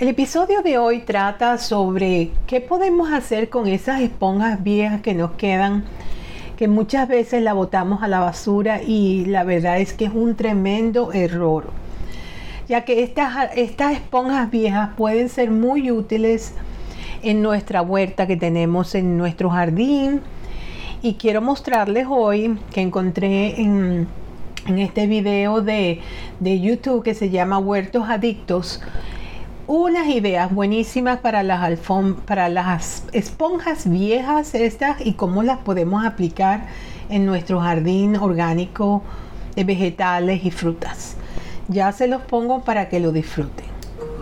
El episodio de hoy trata sobre qué podemos hacer con esas esponjas viejas que nos quedan, que muchas veces la botamos a la basura y la verdad es que es un tremendo error, ya que estas, estas esponjas viejas pueden ser muy útiles en nuestra huerta que tenemos en nuestro jardín. Y quiero mostrarles hoy que encontré en, este video de, de YouTube que se llama Huertos Adictos unas ideas buenísimas para las, para las esponjas viejas estas y cómo las podemos aplicar en nuestro jardín orgánico de vegetales y frutas. Ya se los pongo para que lo disfruten.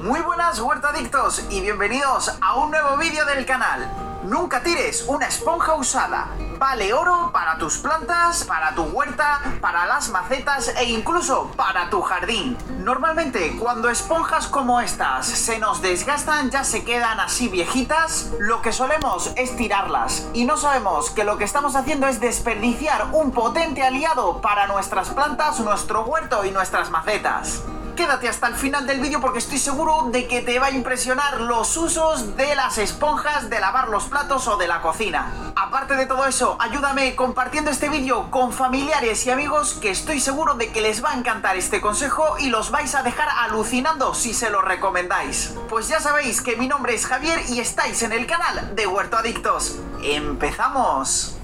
Muy buenas huertadictos y bienvenidos a un nuevo vídeo del canal. Nunca tires una esponja usada. Vale oro para tus plantas, para tu huerta, para las macetas e incluso para tu jardín. Normalmente cuando esponjas como estas se nos desgastan, ya se quedan así viejitas, lo que solemos es tirarlas. Y no sabemos que lo que estamos haciendo es desperdiciar un potente aliado para nuestras plantas, nuestro huerto y nuestras macetas quédate hasta el final del vídeo porque estoy seguro de que te va a impresionar los usos de las esponjas de lavar los platos o de la cocina. Aparte de todo eso, ayúdame compartiendo este vídeo con familiares y amigos que estoy seguro de que les va a encantar este consejo y los vais a dejar alucinando si se lo recomendáis. Pues ya sabéis que mi nombre es Javier y estáis en el canal de Huerto Adictos. ¡Empezamos!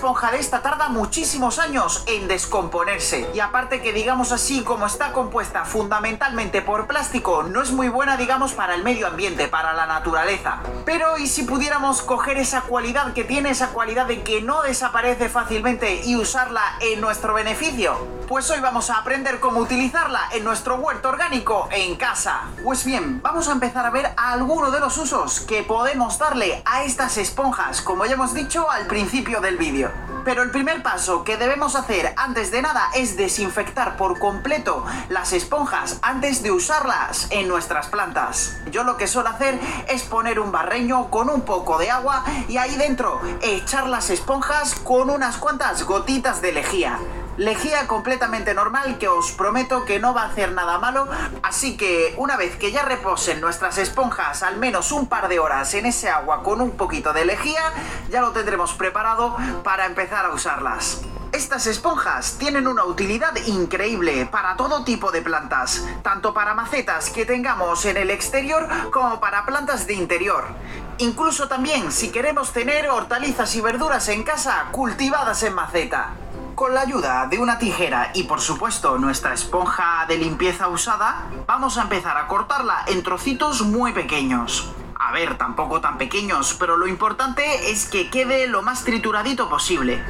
Esponja de esta tarda muchísimos años en descomponerse. Y aparte que digamos así, como está compuesta fundamentalmente por plástico, no es muy buena digamos para el medio ambiente, para la naturaleza. Pero ¿y si pudiéramos coger esa cualidad que tiene, esa cualidad de que no desaparece fácilmente y usarla en nuestro beneficio? Pues hoy vamos a aprender cómo utilizarla en nuestro huerto orgánico en casa. Pues bien, vamos a empezar a ver algunos de los usos que podemos darle a estas esponjas, como ya hemos dicho al principio del vídeo. Pero el primer paso que debemos hacer antes de nada es desinfectar por completo las esponjas antes de usarlas en nuestras plantas. Yo lo que suelo hacer es poner un barreño con un poco de agua y ahí dentro echar las esponjas con unas cuantas gotitas de lejía lejía completamente normal que os prometo que no va a hacer nada malo. Así que una vez que ya reposen nuestras esponjas al menos un par de horas en ese agua con un poquito de lejía, ya lo tendremos preparado para empezar a usarlas. Estas esponjas tienen una utilidad increíble para todo tipo de plantas, tanto para macetas que tengamos en el exterior como para plantas de interior. Incluso también si queremos tener hortalizas y verduras en casa cultivadas en maceta. Con la ayuda de una tijera y por supuesto nuestra esponja de limpieza usada, vamos a empezar a cortarla en trocitos muy pequeños. A ver, tampoco tan pequeños, pero lo importante es que quede lo más trituradito posible.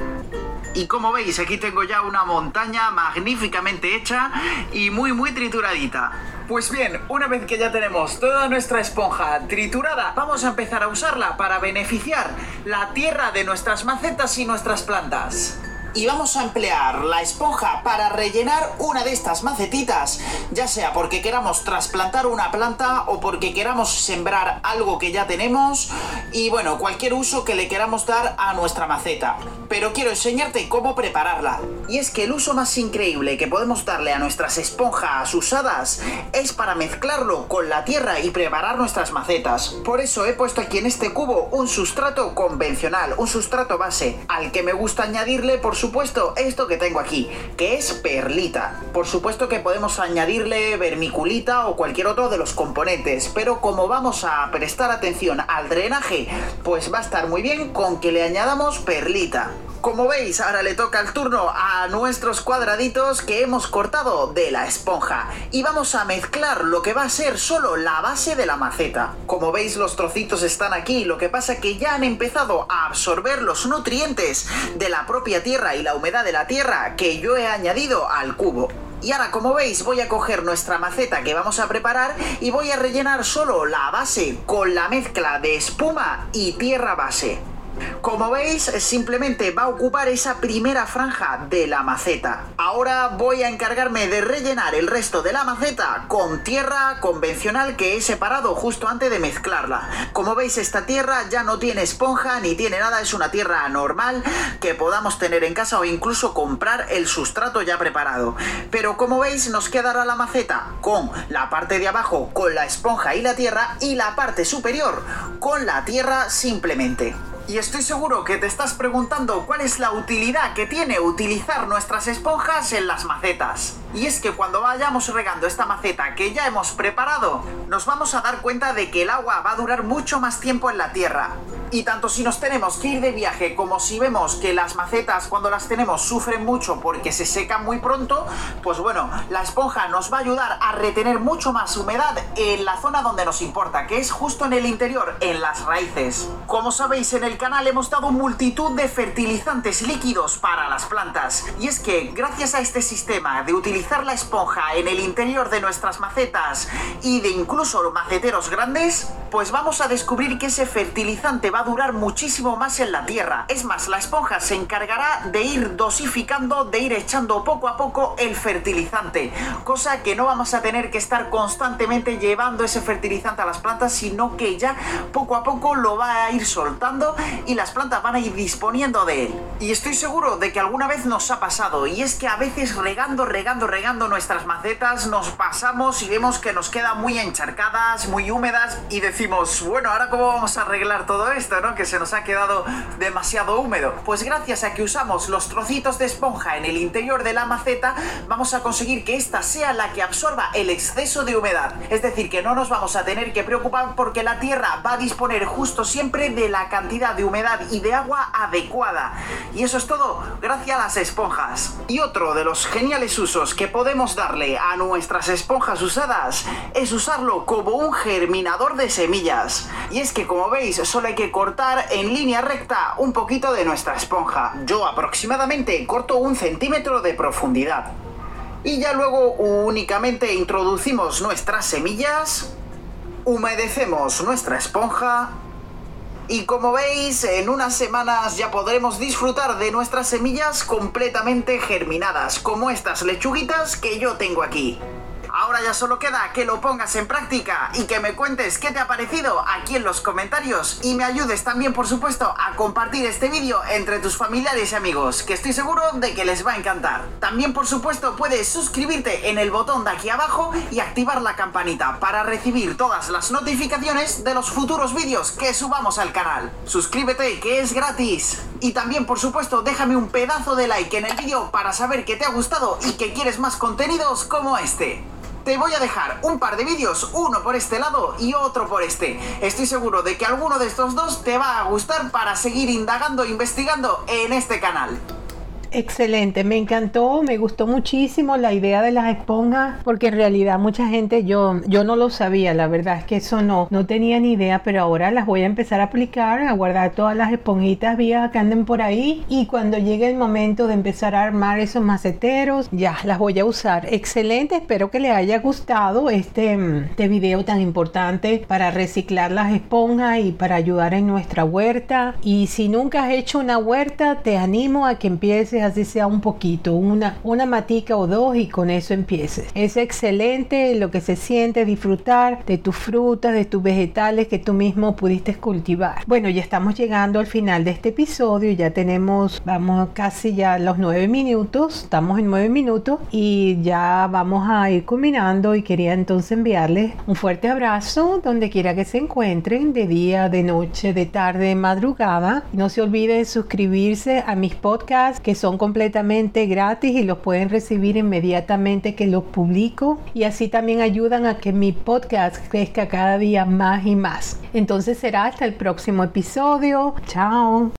Y como veis, aquí tengo ya una montaña magníficamente hecha y muy muy trituradita. Pues bien, una vez que ya tenemos toda nuestra esponja triturada, vamos a empezar a usarla para beneficiar la tierra de nuestras macetas y nuestras plantas y vamos a emplear la esponja para rellenar una de estas macetitas, ya sea porque queramos trasplantar una planta o porque queramos sembrar algo que ya tenemos y bueno, cualquier uso que le queramos dar a nuestra maceta. Pero quiero enseñarte cómo prepararla. Y es que el uso más increíble que podemos darle a nuestras esponjas usadas es para mezclarlo con la tierra y preparar nuestras macetas. Por eso he puesto aquí en este cubo un sustrato convencional, un sustrato base, al que me gusta añadirle por supuesto esto que tengo aquí, que es perlita. Por supuesto que podemos añadirle vermiculita o cualquier otro de los componentes, pero como vamos a prestar atención al drenaje, pues va a estar muy bien con que le añadamos perlita. Como veis, ahora le toca el turno a nuestros cuadraditos que hemos cortado de la esponja y vamos a mezclar lo que va a ser solo la base de la maceta. Como veis, los trocitos están aquí, lo que pasa que ya han empezado a absorber los nutrientes de la propia tierra y la humedad de la tierra que yo he añadido al cubo. Y ahora, como veis, voy a coger nuestra maceta que vamos a preparar y voy a rellenar solo la base con la mezcla de espuma y tierra base. Como veis, simplemente va a ocupar esa primera franja de la maceta. Ahora voy a encargarme de rellenar el resto de la maceta con tierra convencional que he separado justo antes de mezclarla. Como veis, esta tierra ya no tiene esponja ni tiene nada, es una tierra normal que podamos tener en casa o incluso comprar el sustrato ya preparado. Pero como veis, nos quedará la maceta con la parte de abajo con la esponja y la tierra y la parte superior con la tierra simplemente. Y estoy seguro que te estás preguntando cuál es la utilidad que tiene utilizar nuestras esponjas en las macetas. Y es que cuando vayamos regando esta maceta que ya hemos preparado, nos vamos a dar cuenta de que el agua va a durar mucho más tiempo en la tierra. Y tanto si nos tenemos que ir de viaje como si vemos que las macetas cuando las tenemos sufren mucho porque se secan muy pronto, pues bueno, la esponja nos va a ayudar a retener mucho más humedad en la zona donde nos importa, que es justo en el interior, en las raíces. Como sabéis, en el canal hemos dado multitud de fertilizantes líquidos para las plantas. Y es que gracias a este sistema de la esponja en el interior de nuestras macetas y de incluso maceteros grandes, pues vamos a descubrir que ese fertilizante va a durar muchísimo más en la tierra. Es más, la esponja se encargará de ir dosificando, de ir echando poco a poco el fertilizante. Cosa que no vamos a tener que estar constantemente llevando ese fertilizante a las plantas, sino que ya poco a poco lo va a ir soltando y las plantas van a ir disponiendo de él. Y estoy seguro de que alguna vez nos ha pasado y es que a veces regando, regando, regando nuestras macetas nos pasamos y vemos que nos quedan muy encharcadas, muy húmedas y decimos, bueno, ahora cómo vamos a arreglar todo esto, ¿no? Que se nos ha quedado demasiado húmedo. Pues gracias a que usamos los trocitos de esponja en el interior de la maceta, vamos a conseguir que esta sea la que absorba el exceso de humedad. Es decir, que no nos vamos a tener que preocupar porque la tierra va a disponer justo siempre de la cantidad de humedad y de agua adecuada. Y eso es todo gracias a las esponjas. Y otro de los geniales usos que podemos darle a nuestras esponjas usadas es usarlo como un germinador de semillas. Y es que como veis solo hay que cortar en línea recta un poquito de nuestra esponja. Yo aproximadamente corto un centímetro de profundidad. Y ya luego únicamente introducimos nuestras semillas, humedecemos nuestra esponja y como veis, en unas semanas ya podremos disfrutar de nuestras semillas completamente germinadas, como estas lechuguitas que yo tengo aquí. Ya solo queda que lo pongas en práctica y que me cuentes qué te ha parecido aquí en los comentarios y me ayudes también por supuesto a compartir este vídeo entre tus familiares y amigos, que estoy seguro de que les va a encantar. También por supuesto puedes suscribirte en el botón de aquí abajo y activar la campanita para recibir todas las notificaciones de los futuros vídeos que subamos al canal. Suscríbete que es gratis. Y también por supuesto déjame un pedazo de like en el vídeo para saber que te ha gustado y que quieres más contenidos como este te voy a dejar un par de vídeos, uno por este lado y otro por este. Estoy seguro de que alguno de estos dos te va a gustar para seguir indagando e investigando en este canal. Excelente, me encantó, me gustó muchísimo la idea de las esponjas, porque en realidad mucha gente, yo, yo no lo sabía, la verdad es que eso no, no tenía ni idea, pero ahora las voy a empezar a aplicar, a guardar todas las esponjitas viejas que anden por ahí y cuando llegue el momento de empezar a armar esos maceteros, ya las voy a usar. Excelente, espero que les haya gustado este, este video tan importante para reciclar las esponjas y para ayudar en nuestra huerta. Y si nunca has hecho una huerta, te animo a que empieces así sea un poquito, una, una matica o dos y con eso empieces. Es excelente lo que se siente disfrutar de tus frutas, de tus vegetales que tú mismo pudiste cultivar. Bueno, ya estamos llegando al final de este episodio, ya tenemos, vamos casi ya los nueve minutos, estamos en nueve minutos y ya vamos a ir culminando y quería entonces enviarles un fuerte abrazo donde quiera que se encuentren, de día, de noche, de tarde, de madrugada. No se olvide de suscribirse a mis podcasts que son completamente gratis y los pueden recibir inmediatamente que los publico y así también ayudan a que mi podcast crezca cada día más y más. Entonces será hasta el próximo episodio. Chao.